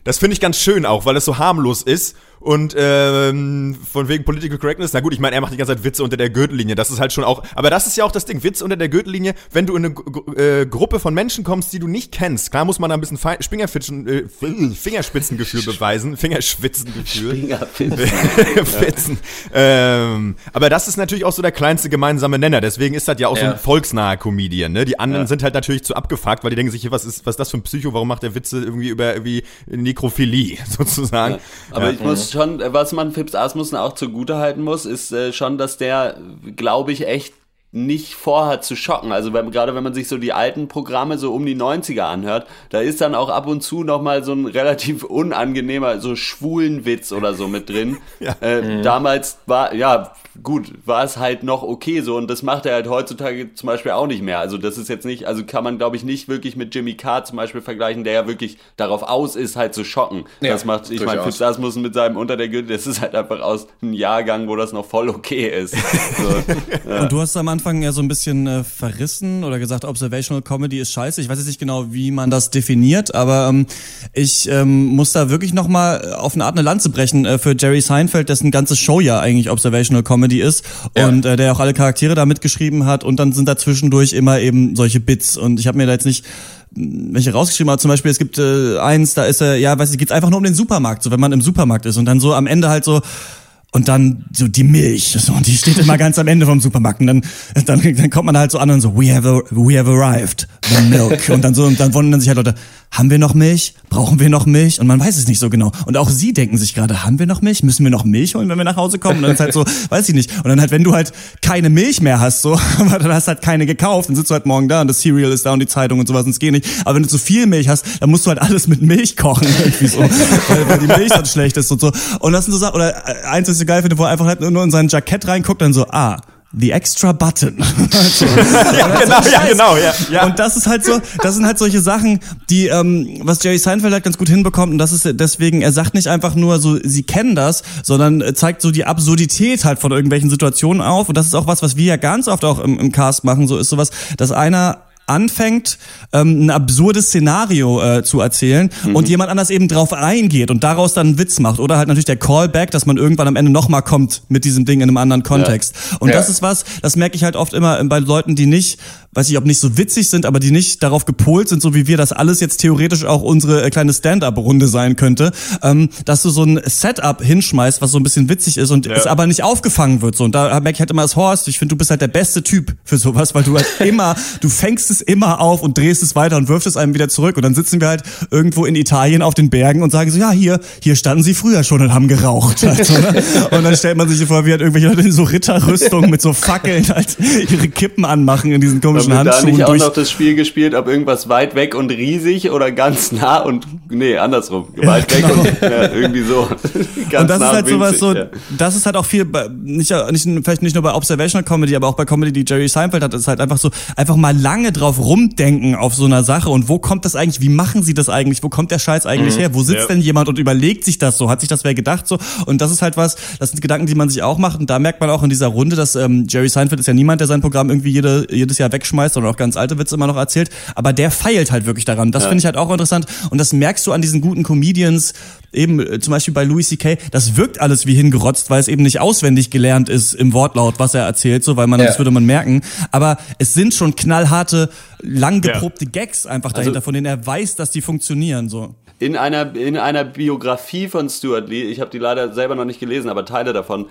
das finde ich ganz schön auch, weil es so harmlos ist und ähm, von wegen Political Correctness, na gut, ich meine, er macht die ganze Zeit Witze unter der Gürtellinie. Das ist halt schon auch, aber das ist ja auch das Ding, Witze unter der Gürtellinie, wenn du in eine äh, Gruppe von Menschen kommst, die du nicht kennst. Klar muss man da ein bisschen Fingerfitschen, äh, Fingerspitzengefühl beweisen, Fingerspitzengefühl. Fingerspitzen. ähm, aber das ist natürlich auch so der kleinste gemeinsame Nenner. Deswegen ist das ja auch ja. so ein volksnaher Comedian. Ne? Die anderen ja. sind halt natürlich zu abgefuckt, weil die denken sich, was ist, was ist das für ein Psycho? Warum macht der Witze irgendwie über irgendwie Nekrophilie sozusagen? Ja. Aber ich muss schon, was man Phipps Asmussen auch zugutehalten muss, ist äh, schon, dass der, glaube ich, echt nicht vorhat zu schocken. Also wenn, gerade wenn man sich so die alten Programme so um die 90er anhört, da ist dann auch ab und zu nochmal so ein relativ unangenehmer, so schwulen Witz oder so mit drin. ja. äh, mhm. Damals war, ja, gut, war es halt noch okay so und das macht er halt heutzutage zum Beispiel auch nicht mehr. Also das ist jetzt nicht, also kann man glaube ich nicht wirklich mit Jimmy Carr zum Beispiel vergleichen, der ja wirklich darauf aus ist, halt zu schocken. Ja, das macht, ich meine, Fitz Asmussen mit seinem Unter der Gürtel, das ist halt einfach aus einem Jahrgang, wo das noch voll okay ist. So, ja. Und du hast am Anfang ja so ein bisschen äh, verrissen oder gesagt, Observational Comedy ist scheiße. Ich weiß jetzt nicht genau, wie man das definiert, aber ähm, ich ähm, muss da wirklich nochmal auf eine Art eine Lanze brechen äh, für Jerry Seinfeld, dessen ganze Show ja eigentlich Observational Comedy ist ja. und äh, der auch alle Charaktere da mitgeschrieben hat und dann sind da zwischendurch immer eben solche Bits und ich habe mir da jetzt nicht welche rausgeschrieben habe, zum Beispiel, es gibt äh, eins, da ist er, ja, weiß ich, geht's einfach nur um den Supermarkt, so wenn man im Supermarkt ist und dann so am Ende halt so, und dann so die Milch. So und die steht immer ganz am Ende vom Supermarkt. Und dann dann, dann kommt man halt so an und so we have a, we have arrived the milk. Und dann so und dann wundern sich halt Leute haben wir noch Milch? Brauchen wir noch Milch? Und man weiß es nicht so genau. Und auch sie denken sich gerade haben wir noch Milch? Müssen wir noch Milch holen wenn wir nach Hause kommen? Und dann ist halt so weiß ich nicht. Und dann halt wenn du halt keine Milch mehr hast so dann hast halt keine gekauft dann sitzt du halt morgen da und das Cereal ist da und die Zeitung und sowas und es geht nicht. Aber wenn du zu viel Milch hast dann musst du halt alles mit Milch kochen irgendwie so weil, weil die Milch dann schlecht ist und so. Und das sind so Sachen oder äh, eins ich so geil finde, wo er einfach halt nur in sein Jackett reinguckt und so, ah, The extra button. ja, genau, ja, genau, ja, ja. Und das ist halt so, das sind halt solche Sachen, die, ähm, was Jerry Seinfeld halt ganz gut hinbekommt und das ist deswegen, er sagt nicht einfach nur so, sie kennen das, sondern zeigt so die Absurdität halt von irgendwelchen Situationen auf und das ist auch was, was wir ja ganz oft auch im, im Cast machen, so ist sowas, dass einer anfängt, ähm, ein absurdes Szenario äh, zu erzählen mhm. und jemand anders eben drauf eingeht und daraus dann einen Witz macht. Oder halt natürlich der Callback, dass man irgendwann am Ende nochmal kommt mit diesem Ding in einem anderen Kontext. Ja. Und ja. das ist was, das merke ich halt oft immer bei Leuten, die nicht weiß ich, ob nicht so witzig sind, aber die nicht darauf gepolt sind, so wie wir, dass alles jetzt theoretisch auch unsere äh, kleine Stand-up-Runde sein könnte, ähm, dass du so ein Setup hinschmeißt, was so ein bisschen witzig ist und ja. es aber nicht aufgefangen wird. So und da merke ich halt immer das Horst. Ich finde, du bist halt der beste Typ für sowas, weil du halt immer, du fängst es immer auf und drehst es weiter und wirfst es einem wieder zurück und dann sitzen wir halt irgendwo in Italien auf den Bergen und sagen so, ja hier, hier standen sie früher schon und haben geraucht. Also, ne? Und dann stellt man sich vor, wie halt irgendwelche Leute in so Ritterrüstung mit so Fackeln halt ihre Kippen anmachen in diesen komischen komischen Haben wir da nicht auch noch das Spiel gespielt, ob irgendwas weit weg und riesig oder ganz nah und nee, andersrum, weit weg genau. und ja, irgendwie so. ganz und das nah ist halt sowas so, ja. das ist halt auch viel, nicht, nicht, vielleicht nicht nur bei Observational Comedy, aber auch bei Comedy, die Jerry Seinfeld hat, ist halt einfach so, einfach mal lange drauf rumdenken auf so einer Sache und wo kommt das eigentlich, wie machen sie das eigentlich, wo kommt der Scheiß eigentlich mhm. her, wo sitzt ja. denn jemand und überlegt sich das so, hat sich das wer gedacht so und das ist halt was, das sind Gedanken, die man sich auch macht und da merkt man auch in dieser Runde, dass ähm, Jerry Seinfeld ist ja niemand, der sein Programm irgendwie jede, jedes Jahr wegschmeißt und auch ganz alte Witze immer noch erzählt, aber der feilt halt wirklich daran. Das ja. finde ich halt auch interessant und das merkst du an diesen guten Comedians, eben äh, zum Beispiel bei Louis C.K., das wirkt alles wie hingerotzt, weil es eben nicht auswendig gelernt ist im Wortlaut, was er erzählt, so, weil man, ja. das würde man merken. Aber es sind schon knallharte, lang geprobte ja. Gags einfach dahinter, also, von denen er weiß, dass die funktionieren, so. In einer, in einer Biografie von Stuart Lee, ich habe die leider selber noch nicht gelesen, aber Teile davon,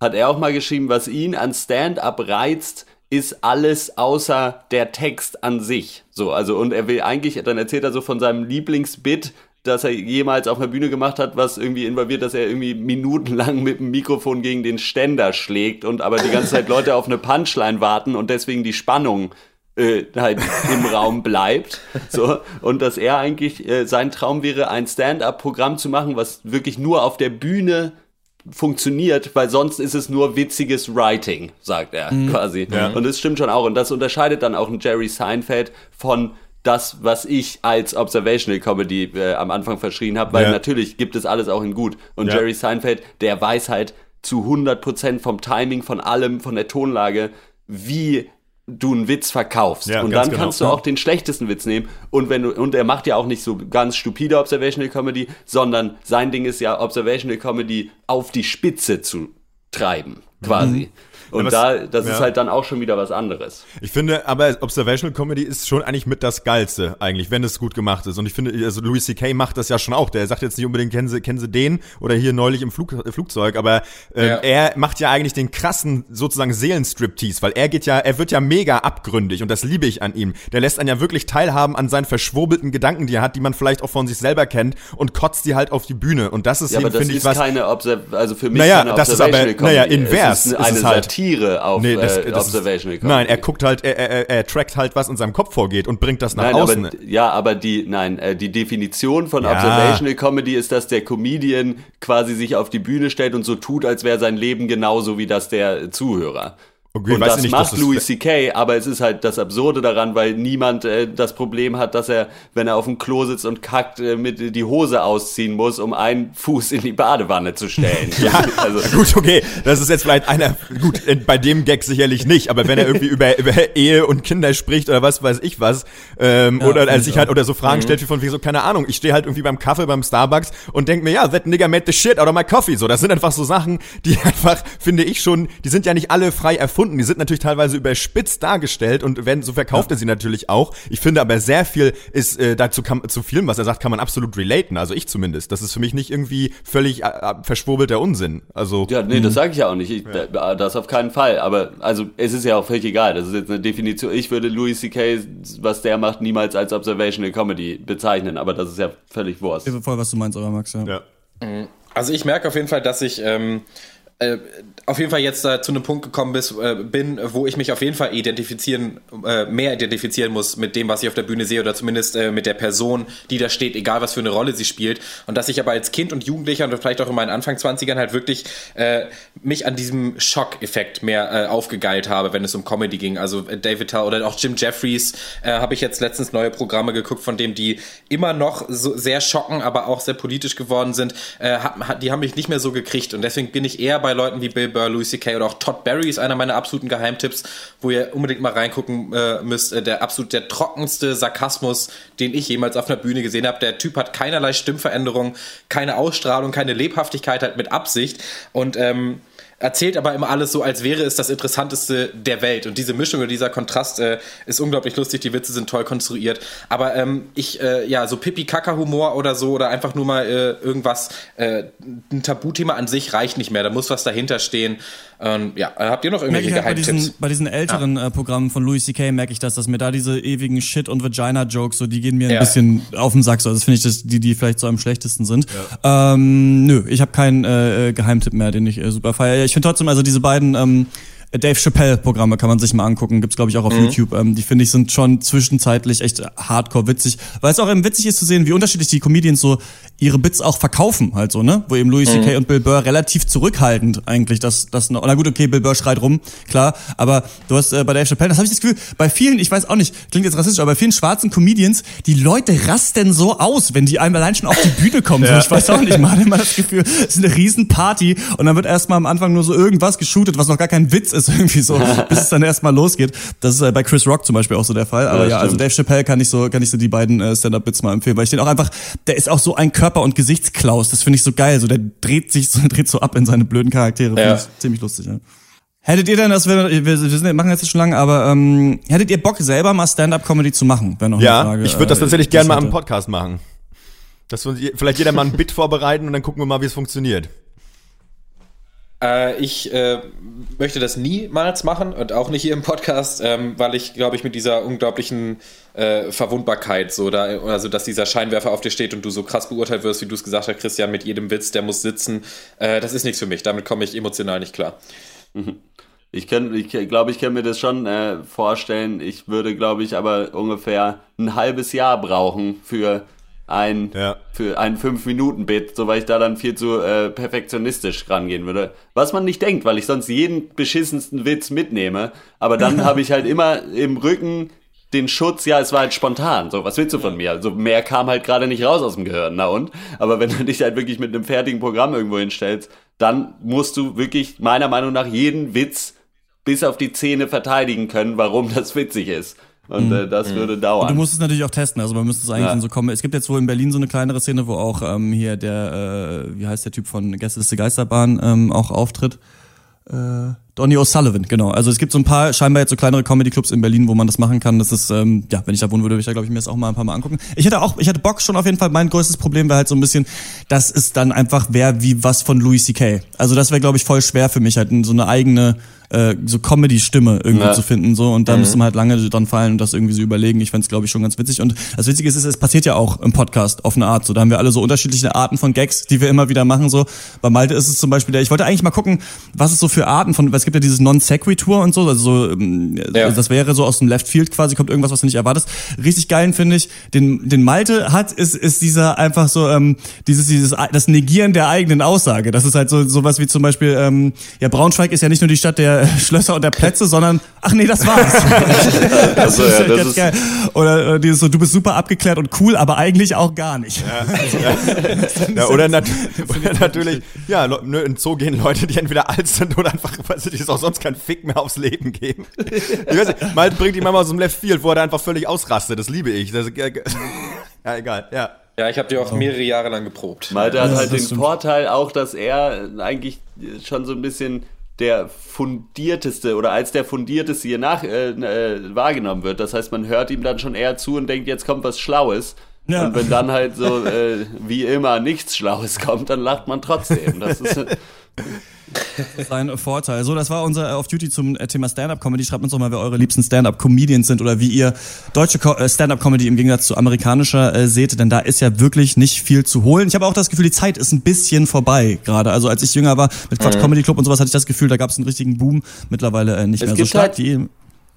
hat er auch mal geschrieben, was ihn an Stand-up reizt, ist alles außer der Text an sich. So, also und er will eigentlich, dann erzählt er so von seinem Lieblingsbit, das er jemals auf einer Bühne gemacht hat, was irgendwie involviert, dass er irgendwie minutenlang mit dem Mikrofon gegen den Ständer schlägt und aber die ganze Zeit Leute auf eine Punchline warten und deswegen die Spannung äh, halt im Raum bleibt. So, und dass er eigentlich, äh, sein Traum wäre, ein Stand-up-Programm zu machen, was wirklich nur auf der Bühne funktioniert, weil sonst ist es nur witziges Writing, sagt er mhm. quasi. Ja. Und das stimmt schon auch. Und das unterscheidet dann auch ein Jerry Seinfeld von das, was ich als Observational Comedy äh, am Anfang verschrien habe, weil ja. natürlich gibt es alles auch in gut. Und ja. Jerry Seinfeld, der weiß halt zu 100% vom Timing, von allem, von der Tonlage, wie du einen Witz verkaufst. Ja, und dann genau. kannst du auch den schlechtesten Witz nehmen. Und wenn du, und er macht ja auch nicht so ganz stupide Observational Comedy, sondern sein Ding ist ja Observational Comedy auf die Spitze zu treiben, quasi. Mhm. Und ja, da, das ja. ist halt dann auch schon wieder was anderes. Ich finde, aber Observational Comedy ist schon eigentlich mit das Geilste, eigentlich, wenn es gut gemacht ist. Und ich finde, also Louis C.K. macht das ja schon auch. Der sagt jetzt nicht unbedingt, kennen Sie, kennen Sie den oder hier neulich im Flug, äh, Flugzeug, aber äh, ja. er macht ja eigentlich den krassen, sozusagen Seelenstriptease, weil er geht ja, er wird ja mega abgründig und das liebe ich an ihm. Der lässt einen ja wirklich teilhaben an seinen verschwurbelten Gedanken, die er hat, die man vielleicht auch von sich selber kennt und kotzt die halt auf die Bühne. Und das ist ja, eben, finde ich, was. Keine Obser also für mich naja, keine das ist aber, naja, invers. Es ist eine ist halt. Satire auf nee, das, äh, Observational Comedy. Nein, er guckt halt, er, er, er trackt halt, was in seinem Kopf vorgeht und bringt das nach nein, außen. Aber, ja, aber die, nein, äh, die Definition von ja. Observational Comedy ist, dass der Comedian quasi sich auf die Bühne stellt und so tut, als wäre sein Leben genauso wie das der Zuhörer. Okay, und das nicht, macht Louis C.K., aber es ist halt das Absurde daran, weil niemand äh, das Problem hat, dass er, wenn er auf dem Klo sitzt und kackt, äh, mit die Hose ausziehen muss, um einen Fuß in die Badewanne zu stellen. ja, also gut, okay, das ist jetzt vielleicht einer, gut, äh, bei dem Gag sicherlich nicht, aber wenn er irgendwie über, über Ehe und Kinder spricht oder was weiß ich was, ähm, ja, oder als sich halt oder so Fragen mhm. stellt wie von wie so, keine Ahnung, ich stehe halt irgendwie beim Kaffee beim Starbucks und denk mir, ja, that nigga made the shit out of my coffee. So, das sind einfach so Sachen, die einfach, finde ich schon, die sind ja nicht alle frei erfunden erfunden. Die sind natürlich teilweise überspitzt dargestellt und werden, so verkauft ja. er sie natürlich auch. Ich finde aber sehr viel ist äh, dazu kann, zu vielem, was er sagt, kann man absolut relaten. Also ich zumindest. Das ist für mich nicht irgendwie völlig äh, äh verschwurbelter Unsinn. Also ja, nee, das mhm. sage ich ja auch nicht. Ich, ja. Das auf keinen Fall. Aber also es ist ja auch völlig egal. Das ist jetzt eine Definition. Ich würde Louis C.K. was der macht niemals als Observational Comedy bezeichnen. Aber das ist ja völlig Wurst. Ich voll, was du meinst, aber Max. Ja. ja. Also ich merke auf jeden Fall, dass ich ähm, äh, auf jeden Fall jetzt da zu einem Punkt gekommen bist, äh, bin, wo ich mich auf jeden Fall identifizieren, äh, mehr identifizieren muss mit dem, was ich auf der Bühne sehe oder zumindest äh, mit der Person, die da steht, egal was für eine Rolle sie spielt. Und dass ich aber als Kind und Jugendlicher und vielleicht auch in meinen Anfang 20ern halt wirklich äh, mich an diesem Schockeffekt mehr äh, aufgegeilt habe, wenn es um Comedy ging. Also äh, David Tell oder auch Jim Jeffries äh, habe ich jetzt letztens neue Programme geguckt, von dem die immer noch so sehr schocken, aber auch sehr politisch geworden sind. Äh, die haben mich nicht mehr so gekriegt und deswegen bin ich eher bei Leuten wie Bill Burr, Louis C.K. oder auch Todd Barry ist einer meiner absoluten Geheimtipps, wo ihr unbedingt mal reingucken äh, müsst. Äh, der absolut der trockenste Sarkasmus, den ich jemals auf einer Bühne gesehen habe. Der Typ hat keinerlei Stimmveränderung, keine Ausstrahlung, keine Lebhaftigkeit, halt mit Absicht. Und ähm, erzählt aber immer alles so, als wäre es das Interessanteste der Welt. Und diese Mischung oder dieser Kontrast äh, ist unglaublich lustig. Die Witze sind toll konstruiert. Aber ähm, ich, äh, ja, so Pipi-Kaka-Humor oder so oder einfach nur mal äh, irgendwas, äh, ein Tabuthema an sich reicht nicht mehr. Da muss was dahinter stehen. Ähm, ja, habt ihr noch irgendwelche halt Geheimtipps? Bei diesen, bei diesen älteren ja. äh, Programmen von Louis C.K. merke ich das, dass mir da diese ewigen Shit- und Vagina-Jokes, so, die gehen mir ein ja. bisschen auf den Sack. So. Das finde ich, das, die, die vielleicht so am schlechtesten sind. Ja. Ähm, nö, ich habe keinen äh, Geheimtipp mehr, den ich äh, super feiere. Ich finde trotzdem, also diese beiden ähm, Dave Chappelle-Programme kann man sich mal angucken, gibt's glaube ich auch auf mhm. YouTube. Ähm, die finde ich sind schon zwischenzeitlich echt hardcore witzig, weil es auch eben witzig ist zu sehen, wie unterschiedlich die Comedians so ihre Bits auch verkaufen halt so, ne? Wo eben Louis C.K. Mhm. und Bill Burr relativ zurückhaltend eigentlich das das na gut, okay, Bill Burr schreit rum, klar, aber du hast äh, bei Dave Chappelle, das habe ich das Gefühl, bei vielen, ich weiß auch nicht, klingt jetzt rassistisch, aber bei vielen schwarzen Comedians, die Leute rasten so aus, wenn die einem allein schon auf die Bühne kommen, ja. so, ich weiß auch nicht, man hat immer das Gefühl, es ist eine Riesenparty und dann wird erstmal am Anfang nur so irgendwas geshootet, was noch gar kein Witz ist irgendwie so, bis es dann erstmal losgeht. Das ist äh, bei Chris Rock zum Beispiel auch so der Fall, aber ja, ja also Dave Chappelle kann ich so kann ich so die beiden äh, Stand-up Bits mal empfehlen, weil ich den auch einfach, der ist auch so ein Körper Körper- und Gesichtsklaus. Das finde ich so geil. So, der dreht sich so, dreht so ab in seine blöden Charaktere. Ja. ziemlich lustig, ja. Hättet ihr denn, das wir, wir, wir machen jetzt schon lange, aber ähm, hättet ihr Bock selber mal Stand-up-Comedy zu machen? Wäre noch ja, eine Frage. ich würde das äh, tatsächlich gerne mal am Podcast machen. Dass wir vielleicht jeder mal ein Bit vorbereiten und dann gucken wir mal, wie es funktioniert. Äh, ich äh, möchte das niemals machen und auch nicht hier im Podcast, ähm, weil ich, glaube ich, mit dieser unglaublichen äh, Verwundbarkeit, so da, also dass dieser Scheinwerfer auf dir steht und du so krass beurteilt wirst, wie du es gesagt hast, Christian, mit jedem Witz, der muss sitzen, äh, das ist nichts für mich. Damit komme ich emotional nicht klar. Mhm. Ich kann, ich glaube, ich kann mir das schon äh, vorstellen. Ich würde, glaube ich, aber ungefähr ein halbes Jahr brauchen für ein ja. für ein 5-Minuten-Bit, so weil ich da dann viel zu äh, perfektionistisch rangehen würde. Was man nicht denkt, weil ich sonst jeden beschissensten Witz mitnehme, aber dann habe ich halt immer im Rücken den Schutz, ja, es war halt spontan. So, was willst du von mir? Also mehr kam halt gerade nicht raus aus dem Gehirn, na und? Aber wenn du dich halt wirklich mit einem fertigen Programm irgendwo hinstellst, dann musst du wirklich meiner Meinung nach jeden Witz bis auf die Zähne verteidigen können, warum das witzig ist. Und äh, das mhm. würde dauern. Und du musst es natürlich auch testen. Also man müsste es eigentlich ja. so kommen. Es gibt jetzt wohl in Berlin so eine kleinere Szene, wo auch ähm, hier der, äh, wie heißt der Typ von Gästeliste Geisterbahn ähm, auch auftritt. Äh, Donny O'Sullivan, genau. Also es gibt so ein paar scheinbar jetzt so kleinere Comedy-Clubs in Berlin, wo man das machen kann. Das ist, ähm, ja, wenn ich da wohnen würde, würde ich da, glaube ich, mir das auch mal ein paar Mal angucken. Ich hätte auch, ich hatte Bock schon auf jeden Fall. Mein größtes Problem wäre halt so ein bisschen, dass es dann einfach wäre wie was von Louis C.K. Also das wäre, glaube ich, voll schwer für mich, halt so eine eigene äh, so Comedy-Stimme irgendwie ja. zu finden so und da mhm. müsste man halt lange dran fallen und das irgendwie so überlegen. Ich fände es glaube ich schon ganz witzig und das Witzige ist, es passiert ja auch im Podcast auf eine Art. So da haben wir alle so unterschiedliche Arten von Gags, die wir immer wieder machen. So bei Malte ist es zum Beispiel der. Ich wollte eigentlich mal gucken, was es so für Arten von. Es gibt ja dieses non sequitur und so, also so, ähm, ja. also das wäre so aus dem Left Field quasi kommt irgendwas, was du nicht erwartest. Richtig geilen finde ich. Den den Malte hat ist ist dieser einfach so ähm, dieses dieses das Negieren der eigenen Aussage. Das ist halt so sowas wie zum Beispiel ähm, ja Braunschweig ist ja nicht nur die Stadt der Schlösser und der Plätze, sondern ach nee, das war's. das also, ist ja, das ist geil. Oder äh, dieses so, du bist super abgeklärt und cool, aber eigentlich auch gar nicht. Ja, ja. ja oder, nat oder natürlich, ja, in Zoo gehen Leute, die entweder alt sind oder einfach, weil sie auch sonst keinen Fick mehr aufs Leben geben. Ich weiß nicht, Malte bringt die Mama aus dem Left Field, wo er da einfach völlig ausrastet. Das liebe ich. Das, ja, egal, ja. Ja, ich habe die auch mehrere Jahre lang geprobt. Malte hat halt den Vorteil auch, dass er eigentlich schon so ein bisschen der fundierteste oder als der fundierteste hier nach äh, äh, wahrgenommen wird. Das heißt, man hört ihm dann schon eher zu und denkt, jetzt kommt was Schlaues. Ja. Und wenn dann halt so äh, wie immer nichts Schlaues kommt, dann lacht man trotzdem. Das ist, das ist ein Vorteil. So, das war unser Off-Duty zum äh, Thema Stand-Up-Comedy. Schreibt uns doch mal, wer eure liebsten Stand-Up-Comedians sind oder wie ihr deutsche äh, Stand-Up-Comedy im Gegensatz zu amerikanischer äh, seht, denn da ist ja wirklich nicht viel zu holen. Ich habe auch das Gefühl, die Zeit ist ein bisschen vorbei gerade. Also als ich jünger war mit Quatsch mhm. Comedy Club und sowas, hatte ich das Gefühl, da gab es einen richtigen Boom. Mittlerweile äh, nicht es mehr so stark. Halt die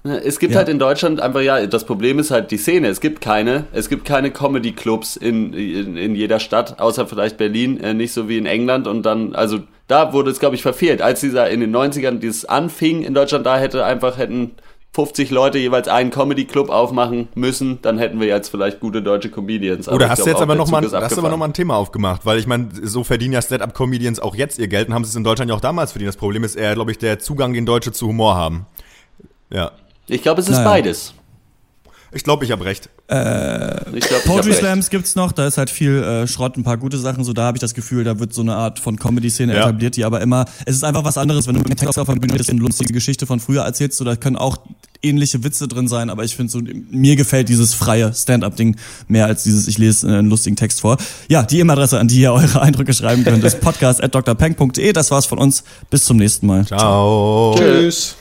es gibt ja. halt in Deutschland einfach, ja, das Problem ist halt die Szene. Es gibt keine, es gibt keine Comedy-Clubs in, in, in jeder Stadt, außer vielleicht Berlin, äh, nicht so wie in England. Und dann, also da wurde es, glaube ich, verfehlt. Als dieser in den 90ern dieses anfing in Deutschland, da hätte einfach, hätten 50 Leute jeweils einen Comedy-Club aufmachen müssen, dann hätten wir jetzt vielleicht gute deutsche Comedians. Oder hast du jetzt aber nochmal noch mal ein Thema aufgemacht, weil ich meine, so verdienen ja Stand-Up-Comedians auch jetzt ihr Geld und haben sie es in Deutschland ja auch damals verdient. Das Problem ist eher, glaube ich, der Zugang, den Deutsche zu Humor haben. Ja. Ich glaube, es ist naja. beides. Ich glaube, ich habe recht. Äh, ich glaub, Poetry Slams gibt's noch, da ist halt viel äh, Schrott, ein paar gute Sachen, so da habe ich das Gefühl, da wird so eine Art von Comedy-Szene ja. etabliert, die aber immer, es ist einfach was anderes, wenn du mit Text auf der Bühne eine lustige Geschichte von früher erzählst, so da können auch ähnliche Witze drin sein, aber ich finde so, mir gefällt dieses freie Stand-up-Ding mehr als dieses, ich lese einen lustigen Text vor. Ja, die E-Mail-Adresse, an die ihr eure Eindrücke schreiben könnt, ist podcast.drpeng.de. Das war's von uns. Bis zum nächsten Mal. Ciao. Ciao. Tschüss.